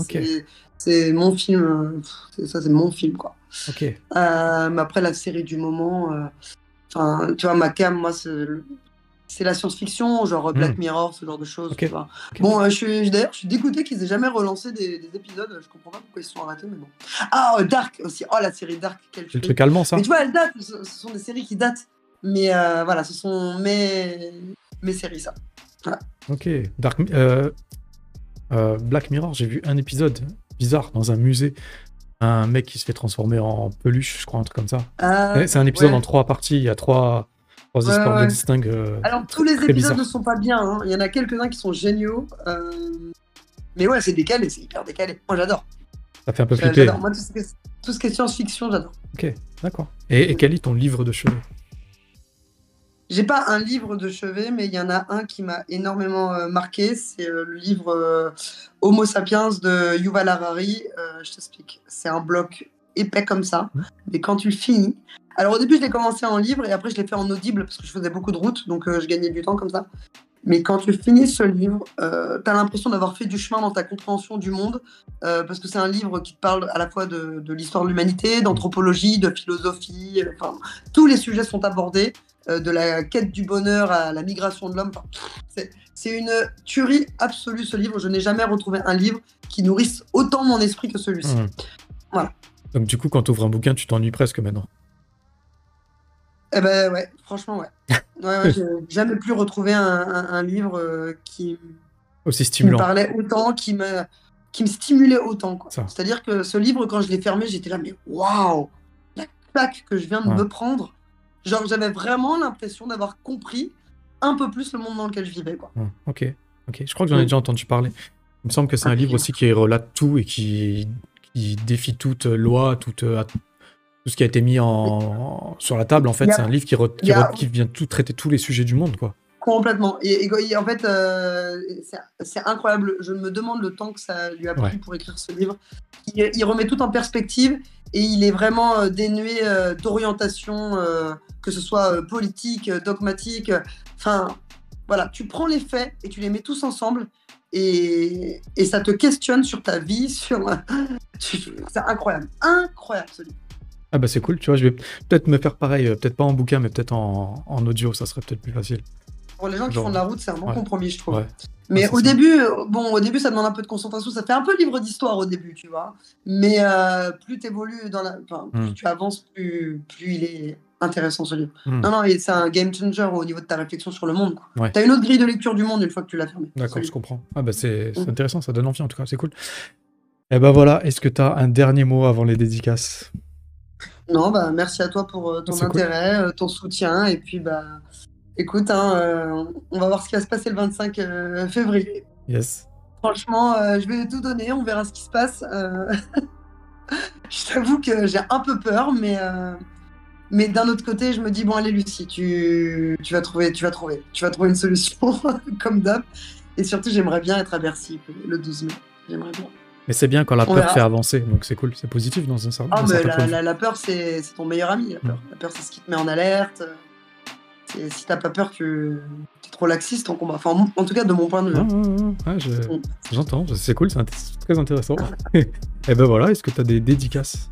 c'est- mon film. euh, pff, Ça c'est mon film quoi. Ok. Euh, mais après la série du moment, euh, tu vois ma cam, moi c'est la science-fiction, genre Black Hmm. Mirror, ce genre de choses. Tu vois. Bon, euh, je suis d'ailleurs je suis dégoûté qu'ils aient jamais relancé des, des épisodes. Je comprends pas pourquoi ils se sont arrêtés, mais bon. Ah Dark aussi. Oh la série Dark, C'est le truc allemand, ça Mais tu vois, elles datent, ce, sont des séries qui datent. Mais voilà, ce sont mes, mes séries, ça. Ok. Dark, euh, euh, Black Mirror, j'ai vu un épisode bizarre dans un musée. Un mec qui se fait transformer en peluche, je crois, un truc comme ça. Euh, Ouais, c'est un épisode ouais. en trois parties. Il y a trois, trois histoires distinctes. euh, Alors, tous les épisodes bizarre. ne sont pas bien. hein. Il y en a quelques-uns qui sont géniaux. Mais ouais, c'est décalé, c'est hyper décalé. Moi, j'adore. Ça fait un peu flipper. Moi, tout ce, qui est, tout ce qui est science-fiction, j'adore. Ok, d'accord. Et, et quel est ton livre de chevet? J'ai pas un livre de chevet, mais il y en a un qui m'a énormément euh, marqué. C'est euh, le livre euh, Homo sapiens de Yuval Harari. Je t'explique. C'est un bloc épais comme ça. Mais quand tu le finis. Alors au début, je l'ai commencé en livre et après, je l'ai fait en audible parce que je faisais beaucoup de routes. Donc je gagnais du temps comme ça. Mais quand tu finis ce livre, tu as l'impression d'avoir fait du chemin dans ta compréhension du monde. parce que c'est un livre qui te parle à la fois de, de l'histoire de l'humanité, d'anthropologie, de philosophie. Enfin, tous les sujets sont abordés de la quête du bonheur à la migration de l'homme. Enfin, c'est- une tuerie absolue ce livre. Je n'ai jamais retrouvé un livre qui nourrisse autant mon esprit que celui-ci. Hmm. Voilà. Donc, du coup, quand tu ouvres un bouquin, tu t'ennuies presque maintenant. Eh ben ouais, franchement ouais. Ouais, ouais, j'ai jamais pu retrouver un, un- un livre euh, qui, Aussi qui me stimulant. parlait autant, qui me, qui me stimulait autant. C'est-à-dire que ce livre, quand je l'ai fermé, j'étais là, mais waouh, la claque que je viens de Ouais. me prendre. Genre, j'avais vraiment l'impression d'avoir compris un peu plus le monde dans lequel je vivais. Quoi. Ouais, Ok, ok. Je crois que j'en ai déjà entendu parler. Il me semble que c'est un Ah, livre aussi qui relate tout et qui, qui défie toute loi, toute, euh, tout ce qui a été mis en, sur la table. En fait, c'est un livre qui, re- qui, il y a- re- qui vient tout traiter tous les sujets du monde, quoi. Complètement. Et, et- et en fait, euh, c'est- c'est incroyable. Je me demande le temps que ça lui a pris Ouais. pour écrire ce livre. Il, il remet tout en perspective et il est vraiment euh, dénué euh, d'orientation, euh, que ce soit politique, dogmatique. Enfin, voilà, tu prends les faits et tu les mets tous ensemble et, et ça te questionne sur ta vie, sur. C'est incroyable, incroyable. Ah bah c'est cool, tu vois, je vais peut-être me faire pareil, peut-être pas en bouquin, mais peut-être en audio, ça serait peut-être plus facile. Pour les gens qui Genre- font de la route, c'est un bon Ouais. compromis, je trouve. Ouais. Mais au ça. début, euh, bon, au début, ça demande un peu de concentration. Ça fait un peu livre d'histoire au début, tu vois. Mais euh, plus tu évolues dans la, enfin, plus Mm. tu avances, plus, plus il est intéressant ce livre. Mm. Non, non, et c'est un game changer au niveau de ta réflexion sur le monde. Ouais. T'as une autre grille de lecture du monde une fois que tu l'as fermé. D'accord, je comprends. Ah bah c'est c'est Mm. intéressant, ça donne envie en tout cas, c'est cool. Et bah voilà, est-ce que tu as un dernier mot avant les dédicaces? Non, bah merci à toi pour euh, ton cool. intérêt, euh, ton soutien, et puis bah, écoute, hein, euh, on va voir ce qui va se passer le 25 euh, février. Yes. Franchement, euh, je vais tout donner, on verra ce qui se passe. je t'avoue que j'ai un peu peur, mais, euh, mais d'un autre côté, je me dis bon allez Lucie, tu, tu vas trouver, tu vas trouver, tu vas trouver une solution comme d'hab. Et surtout, j'aimerais bien être à Bercy le 12 mai. J'aimerais bien. Mais c'est bien quand la On peur verra. fait avancer, donc c'est cool, c'est positif dans un certain Ah, dans mais certains la, peur, c'est ton meilleur ami. La peur, la peur c'est ce qui te met en alerte. Si t'as pas peur, tu es trop laxiste en combat. Enfin, en tout cas, de mon point de vue. Ah, ah, je- Mm. J'entends, c'est cool, c'est int- très intéressant. Et ben voilà, est-ce que tu as des dédicaces?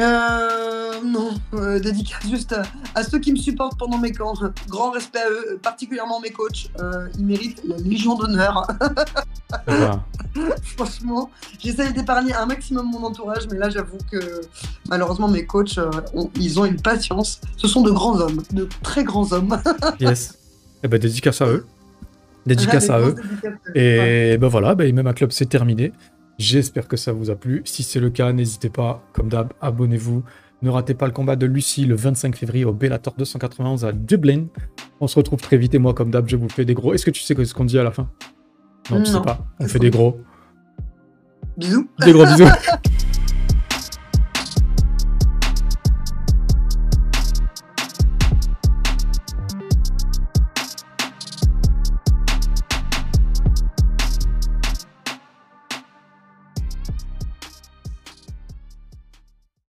Euh, non, euh, dédicace juste à, à ceux qui me supportent pendant mes camps. Grand respect à eux, particulièrement mes coachs. Euh, ils méritent la Légion d'honneur. Eh Franchement, j'essaye d'épargner un maximum mon entourage, mais là, j'avoue que malheureusement, mes coachs, euh, ont- ils ont une patience. Ce sont de grands hommes, de très grands hommes. Yes. Et ben dédicace à eux. Dédicace à eux. euh, ouais. Et ben voilà, ben, même un club c'est terminé. J'espère que ça vous a plu. Si c'est le cas, n'hésitez pas, comme d'hab, abonnez-vous. Ne ratez pas le combat de Lucie le 25 février au Bellator 291 à Dublin. On se retrouve très vite et moi, comme d'hab, je vous fais des gros. Est-ce que tu sais ce qu'on dit à la fin? Non, tu sais pas. On fait des gros. Bisous. Des gros bisous.